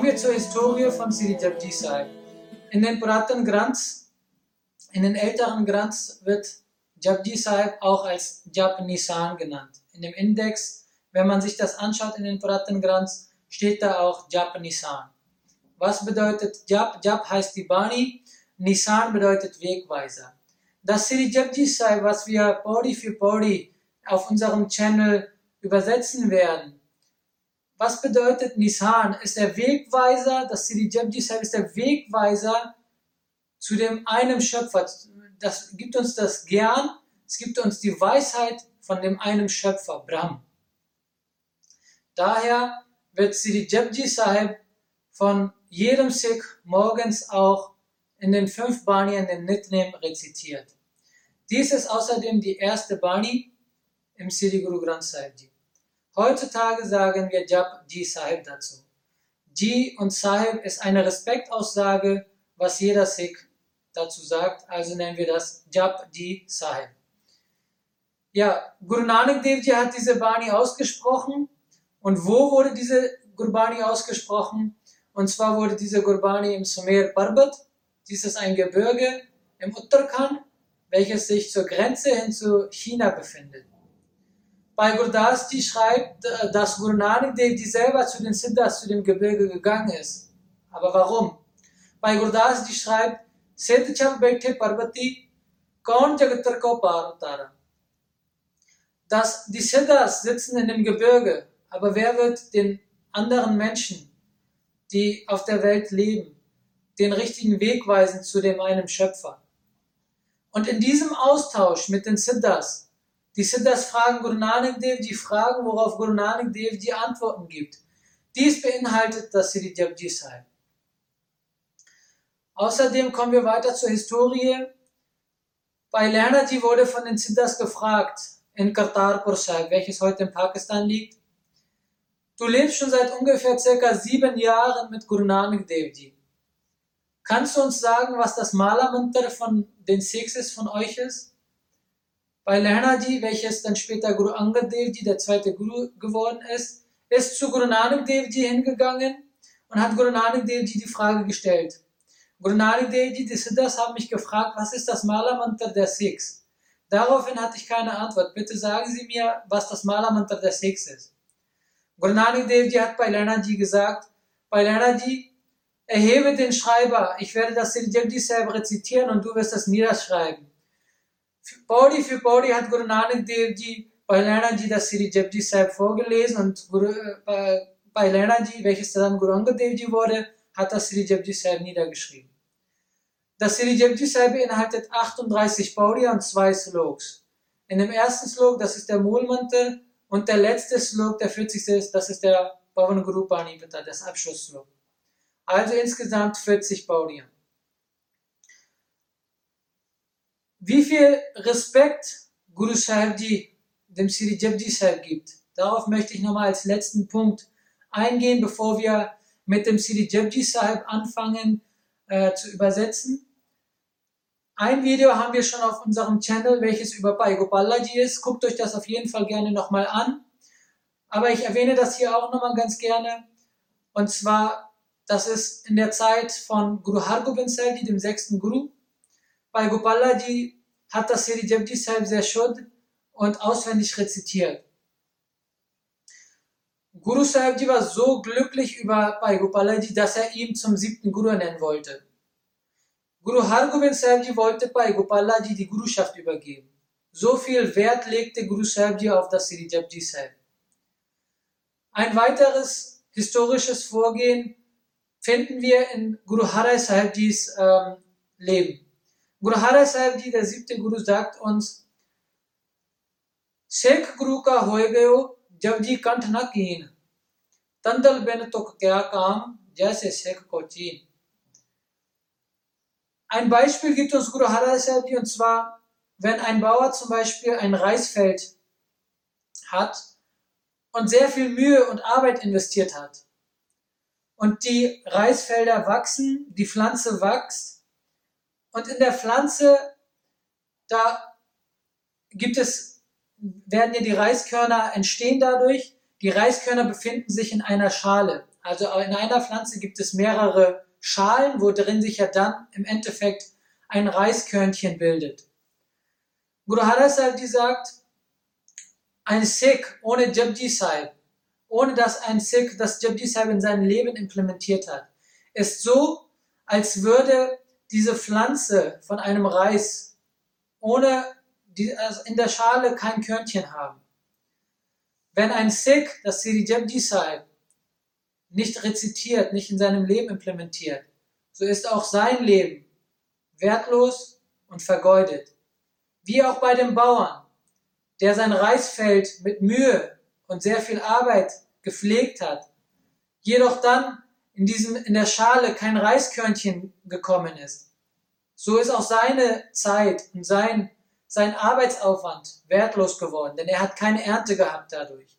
Kommen wir zur Historie von Sri Japji. In den Puratan Granths, in den älteren Granths wird Japji auch als Jap Nisan genannt. In dem Index, wenn man sich das anschaut in den Puratan Granths, steht da auch Jap Nisan. Was bedeutet Jap? Jap heißt die Bani, Nisan bedeutet Wegweiser. Das Sri Japji was wir Body für Body auf unserem Channel übersetzen werden, was bedeutet Nisan? Ist der Wegweiser, das Sri Japji Sahib ist der Wegweiser zu dem einen Schöpfer. Das gibt uns das Gern, es gibt uns die Weisheit von dem einen Schöpfer, Brahm. Daher wird Sri Japji Sahib von jedem Sikh morgens auch in den fünf Bani in den Nitnem rezitiert. Dies ist außerdem die erste Bani im Sri Guru Granth Sahib Ji. Heutzutage sagen wir Jab Ji Sahib dazu. Ji und Sahib ist eine Respektaussage, was jeder Sikh dazu sagt, also nennen wir das Jab Ji Sahib. Ja, Guru Nanak Dev Ji hat diese Bani ausgesprochen. Und wo wurde diese Gurbani ausgesprochen? Und zwar wurde diese Gurbani im Sumer Parbat. Dies ist ein Gebirge im Uttarakhand, welches sich zur Grenze hin zu China befindet. Bei Gurdas, die schreibt, äh, dass Guru Nanak Dev Ji selber zu den Siddhas, zu dem Gebirge gegangen ist. Aber warum? Bei Gurdas, die schreibt, Siddh chab parvati, kaun jagatar ko. Dass die Siddhas sitzen in dem Gebirge, aber wer wird den anderen Menschen, die auf der Welt leben, den richtigen Weg weisen zu dem einen Schöpfer? Und in diesem Austausch mit den Siddhas die Siddhas fragen Guru Nanak Dev die Fragen, worauf Guru Nanak Dev die Antworten gibt. Dies beinhaltet das Sri Japji Sahib. Außerdem kommen wir weiter zur Historie. Bei Lernaji wurde von den Siddhas gefragt, in Kartarpur Sahib, welches heute in Pakistan liegt. Du lebst schon seit ungefähr circa sieben Jahren mit Guru Nanak Dev Ji. Kannst du uns sagen, was das Mala-Mantra von den Sikhs von euch ist? Bei Lernaji, welches dann später Guru Angad Dev Ji, der zweite Guru geworden ist, ist zu Guru Nanak Dev Ji hingegangen und hat Guru Nanak Dev Ji die Frage gestellt. Guru Nanak Dev Ji, die Siddhas haben mich gefragt, was ist das Mala-Mantra der Sikhs? Daraufhin hatte ich keine Antwort. Bitte sagen Sie mir, was das Mala-Mantra der Sikhs ist. Guru Nanak Dev Ji hat bei Lernaji gesagt, bei Lernaji, erhebe den Schreiber, ich werde das Siddhji selber rezitieren und du wirst das niederschreiben. Paudi für Paudi hat Guru Nanak Dev Ji bei Lena Ji das Sri Japji Sahib vorgelesen und bei Lena Ji, welches dann Guru Angad Dev Ji wurde, hat das Sri Japji Sahib niedergeschrieben. Das Sri Japji Sahib beinhaltet 38 Paudi und zwei Sloks. In dem ersten Slok, das ist der Mulmantar, und der letzte Slok, der 40. ist, das ist der Pavan Guru Panipata, das Abschlussslok. Also insgesamt 40 Paudien. Wie viel Respekt Guru Sahibji dem Sri Japji Sahib gibt. Darauf möchte ich nochmal als letzten Punkt eingehen, bevor wir mit dem Sri Japji Sahib anfangen äh, zu übersetzen. Ein Video haben wir schon auf unserem Channel, welches über Bhai Gopalaji ist. Guckt euch das auf jeden Fall gerne nochmal an. Aber ich erwähne das hier auch nochmal ganz gerne. Und zwar, das ist in der Zeit von Guru Hargobind Sahib, dem sechsten Guru. Bei Gopalaji hat das Sri Japji Sahib sehr Shod und auswendig rezitiert. Guru Sahibji war so glücklich über Bhai Gopalaji, dass er ihn zum siebten Guru nennen wollte. Guru Hargobind Sahibji wollte Bhai Gopalaji die Guruschaft übergeben. So viel Wert legte Guru Sahibji auf das Sri Japji Sahib. Ein weiteres historisches Vorgehen finden wir in Guru Harai Sahibjis ähm, Leben. Guru Hara Sahib Ji, der siebte Guru, sagt uns, Sekh Guru ka hoye gayo, jab ji kanth na keen. Tandal bin tuk kya kam, jaise Sekh ko chien. Ein Beispiel gibt uns Guru Hara Sahib Ji, und zwar, wenn ein Bauer zum Beispiel ein Reisfeld hat und sehr viel Mühe und Arbeit investiert hat. Und die Reisfelder wachsen, die Pflanze wächst und in der Pflanze, da gibt es, werden ja die Reiskörner entstehen dadurch. Die Reiskörner befinden sich in einer Schale. Also in einer Pflanze gibt es mehrere Schalen, wo drin sich ja dann im Endeffekt ein Reiskörnchen bildet. Guru Harasalji sagt, ein Sikh ohne Japji Sahib, ohne dass ein Sikh das Japji Sahib in seinem Leben implementiert hat, ist so, als würde diese Pflanze von einem Reis ohne die, also in der Schale kein Körnchen haben. Wenn ein Sikh das Siri Japji Sahib nicht rezitiert, nicht in seinem Leben implementiert, so ist auch sein Leben wertlos und vergeudet. Wie auch bei dem Bauern, der sein Reisfeld mit Mühe und sehr viel Arbeit gepflegt hat, jedoch dann in, diesem, in der Schale kein Reiskörnchen gekommen ist. So ist auch seine Zeit und sein, sein Arbeitsaufwand wertlos geworden, denn er hat keine Ernte gehabt dadurch.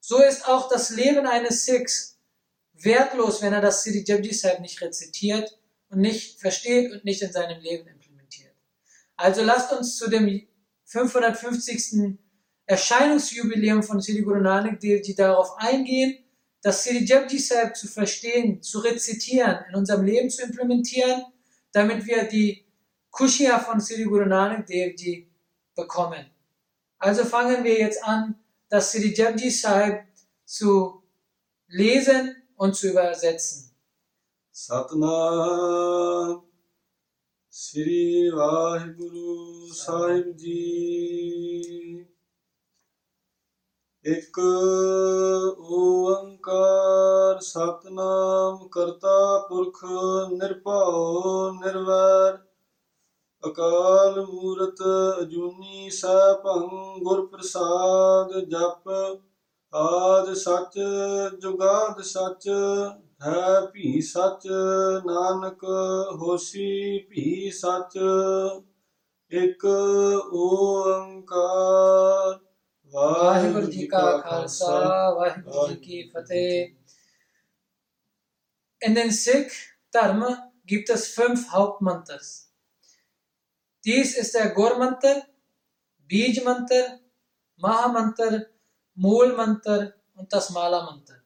So ist auch das Leben eines Sikhs wertlos, wenn er das Siri Japji Sahib nicht rezitiert und nicht versteht und nicht in seinem Leben implementiert. Also lasst uns zu dem 550. Erscheinungsjubiläum von Sri Guru Nanak Dev Ji darauf eingehen, das Siri Jabji Sahib zu verstehen, zu rezitieren, in unserem Leben zu implementieren, damit wir die Kushia von Siri Guru Nanak Dev Ji bekommen. Also fangen wir jetzt an, das Siri Jabji Sahib zu lesen und zu übersetzen. Satna Sri Vaheguru Sahib Ji ਇੱਕ ਓੰਕਾਰ ਸਤਨਾਮ ਕਰਤਾ ਪੁਰਖ ਨਿਰਭਉ ਨਿਰਵੈਰ, ਅਕਾਲ ਮੂਰਤ ਅਜੂਨੀ ਸੈਭੰ ਗੁਰ ਪ੍ਰਸਾਦ ਜਪ, ਆਦ ਸਚ ਜੁਗਾਦ ਸੱਚ, ਹੈ ਭੀ ਸਚ ਨਾਨਕ ਹੋਸੀ ਭੀ ਸੱਚ, ਇੱਕ ਓੰਕਾਰ ਵਾਹਿਗੁਰੂ ਜੀ ਕਾ ਖਾਲਸਾ ਵਾਹਿਗੁਰੂ ਜੀ ਕੀ ਫਤਿਹ In den Sikh Dharma gibt es fünf Hauptmantras. Dies ist der Gur-Mantra, Bij-Mantra, Maha-Mantra, Mool-Mantra und das Mala-Mantra.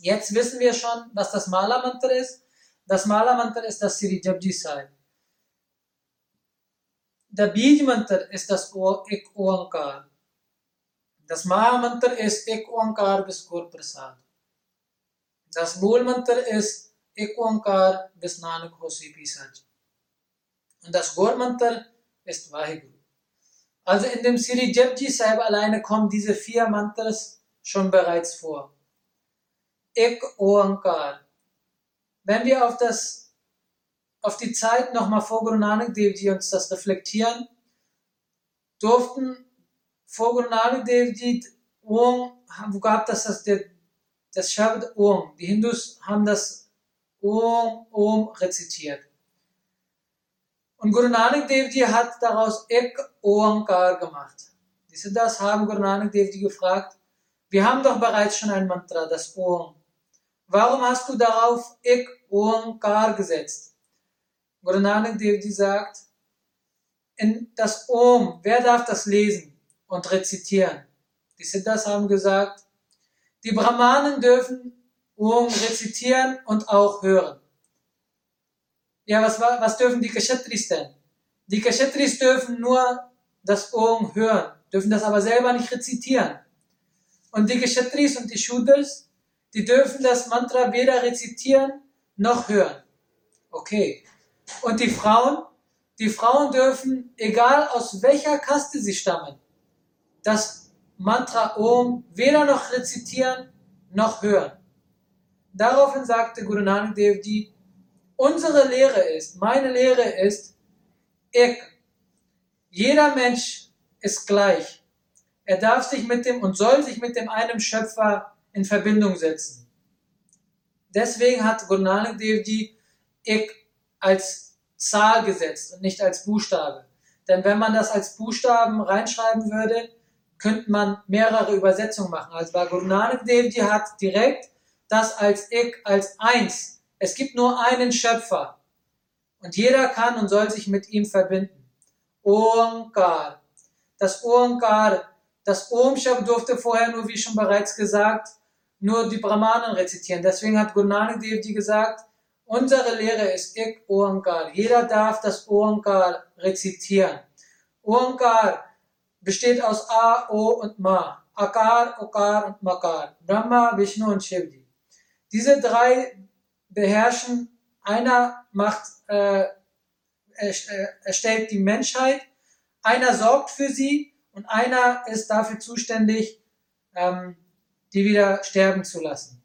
Jetzt wissen wir schon, was das Mala-Mantra ist. Das Mala-Mantra ist das Siri Japji Sahib. Der Bij-Mantra ist das Ek Oankar. das Maha-Mantra ist Oankar bis Gur Prasad. Das Mool-Mantra ist Ek Oankar bis Nanak Hosi Pisaj. Und das Gur-Mantra ist Vaheguru. Also in dem Siri Japji Sahib alleine kommen diese vier Mantras schon bereits vor. Ek Oankar. Wenn wir auf, das, auf die Zeit nochmal vor Guru Nanak Dev uns das reflektieren, durften vor Guru Nanak Dev wo gab das das, das Shabd Om. Die Hindus haben das Om, Om rezitiert. Und Guru Nanak Dev hat daraus Ek Oankar gemacht. Diese das haben Guru Nanak Dev gefragt. Wir haben doch bereits schon ein Mantra, das Om. Warum hast du darauf Ek Oankar gesetzt? Guru Nanak Dev sagt, in das Om, wer darf das lesen und rezitieren? Die Siddhas haben gesagt, die Brahmanen dürfen Om rezitieren und auch hören. Ja, was, was dürfen die Kshatris denn? Die Kshatris dürfen nur das Om hören, dürfen das aber selber nicht rezitieren. Und die Kshatris und die Shudras, die dürfen das Mantra weder rezitieren noch hören. Okay. Und die Frauen, die Frauen dürfen, egal aus welcher Kaste sie stammen, das Mantra Om weder noch rezitieren noch hören. Daraufhin sagte Guru Nanak Dev Ji, unsere Lehre ist, meine Lehre ist, ik. Jeder Mensch ist gleich. Er darf sich mit dem und soll sich mit dem einen Schöpfer in Verbindung setzen. Deswegen hat Guru Nanak Dev Ji ik als Zahl gesetzt und nicht als Buchstabe. Denn wenn man das als Buchstaben reinschreiben würde, könnte man mehrere Übersetzungen machen. Also bei Guru Nanak Dev hat direkt das als ik, als eins. Es gibt nur einen Schöpfer. Und jeder kann und soll sich mit ihm verbinden. Oankar. Das Oankar, das Om durfte vorher nur, wie schon bereits gesagt, nur die Brahmanen rezitieren. Deswegen hat Guru Nanak Dev gesagt, unsere Lehre ist Ek Oankar. Jeder darf das Oankar rezitieren. Oankar besteht aus A, O und Ma. Akar, Okar und Makar. Brahma, Vishnu und Shivji. Diese drei beherrschen, einer macht, äh, erstellt die Menschheit, einer sorgt für sie und einer ist dafür zuständig, ähm, die wieder sterben zu lassen.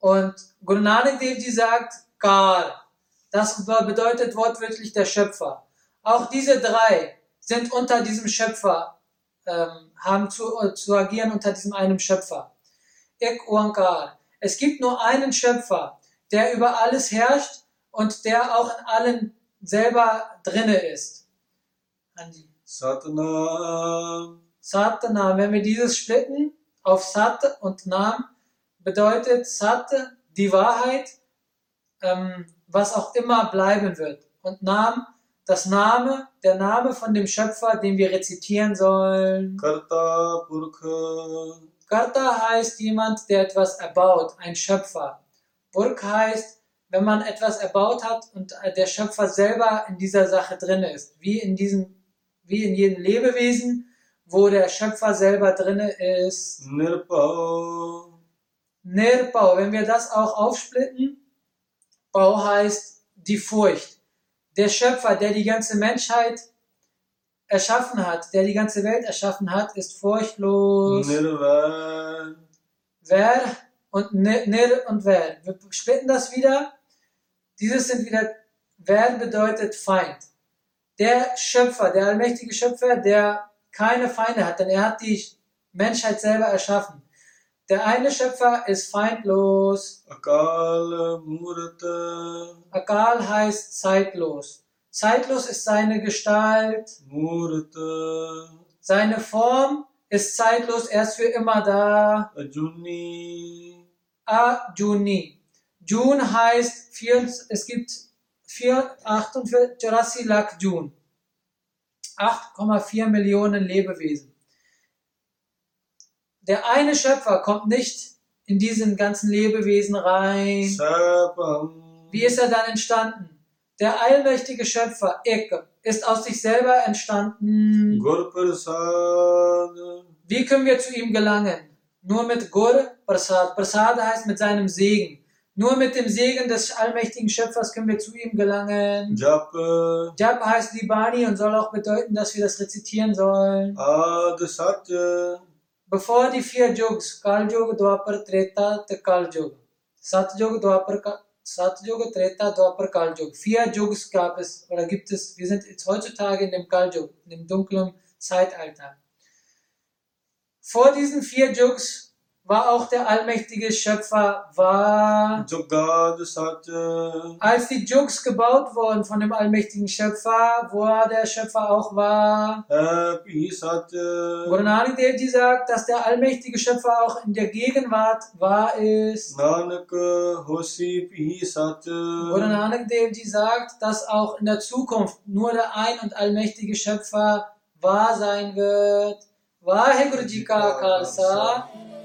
Und Guru Nanak Dev Ji sagt, Kar. Das bedeutet wortwörtlich der Schöpfer. Auch diese drei sind unter diesem Schöpfer, ähm, haben zu, äh, zu agieren unter diesem einen Schöpfer. Ik Oankar. Es gibt nur einen Schöpfer, der über alles herrscht und der auch in allen selber drinne ist. Andi. Satnam. Satnam, wenn wir dieses splitten auf Sat und Nam, bedeutet Sat die Wahrheit, ähm, was auch immer bleiben wird. Und Nam, das Name, der Name von dem Schöpfer, den wir rezitieren sollen. Karta Purkha. Karta heißt jemand, der etwas erbaut, ein Schöpfer. Burk heißt, wenn man etwas erbaut hat und der Schöpfer selber in dieser Sache drin ist, wie in diesem, wie in jedem Lebewesen, wo der Schöpfer selber drin ist. Nirpao. Nirbau, wenn wir das auch aufsplitten, Bau heißt die Furcht. Der Schöpfer, der die ganze Menschheit erschaffen hat, der die ganze Welt erschaffen hat, ist furchtlos. Nirvan. Wer und Nir und Wer. Wir splitten das wieder. Dieses sind wieder, Wer bedeutet Feind. Der Schöpfer, der allmächtige Schöpfer, der keine Feinde hat, denn er hat die Menschheit selber erschaffen. Der eine Schöpfer ist feindlos. Akal Murta. Akal heißt zeitlos. Zeitlos ist seine Gestalt. Murta. Seine Form ist zeitlos, er ist für immer da. Ajuni. Ajuni. Jun heißt, vier, es gibt 4, 48 Lakh Jun. 8,4 Millionen Lebewesen. Der eine Schöpfer kommt nicht in diesen ganzen Lebewesen rein. Wie ist er dann entstanden? Der allmächtige Schöpfer, Ek, ist aus sich selber entstanden. Wie können wir zu ihm gelangen? Nur mit Gur Prasad. Prasad heißt mit seinem Segen. Nur mit dem Segen des allmächtigen Schöpfers können wir zu ihm gelangen. Jap. Jab heißt Libani und soll auch bedeuten, dass wir das rezitieren sollen. Ad Satya. Bevor die vier Jugs, Kaljug, Dwapar, Treta, te Kaljug. Satjug, Dwapar, Ka- Satjug, Treta, Dwapar, Kaljug. Vier Jugs gab es oder gibt es. Wir sind jetzt heutzutage in dem Kaljug, in dem dunklen Zeitalter. Vor diesen vier Jugs war auch der allmächtige Schöpfer, war Jogad Satya. als die Jugs gebaut wurden von dem allmächtigen Schöpfer, wo der Schöpfer auch war. Happy Guru Satya. Nanak Dev Ji sagt, dass der allmächtige Schöpfer auch in der Gegenwart wahr ist. Nanak Hosi Pi Guru Satya. Nanak Dev Ji sagt, dass auch in der Zukunft nur der ein und allmächtige Schöpfer wahr sein wird. Vaheguru Ji Ka Khalsa,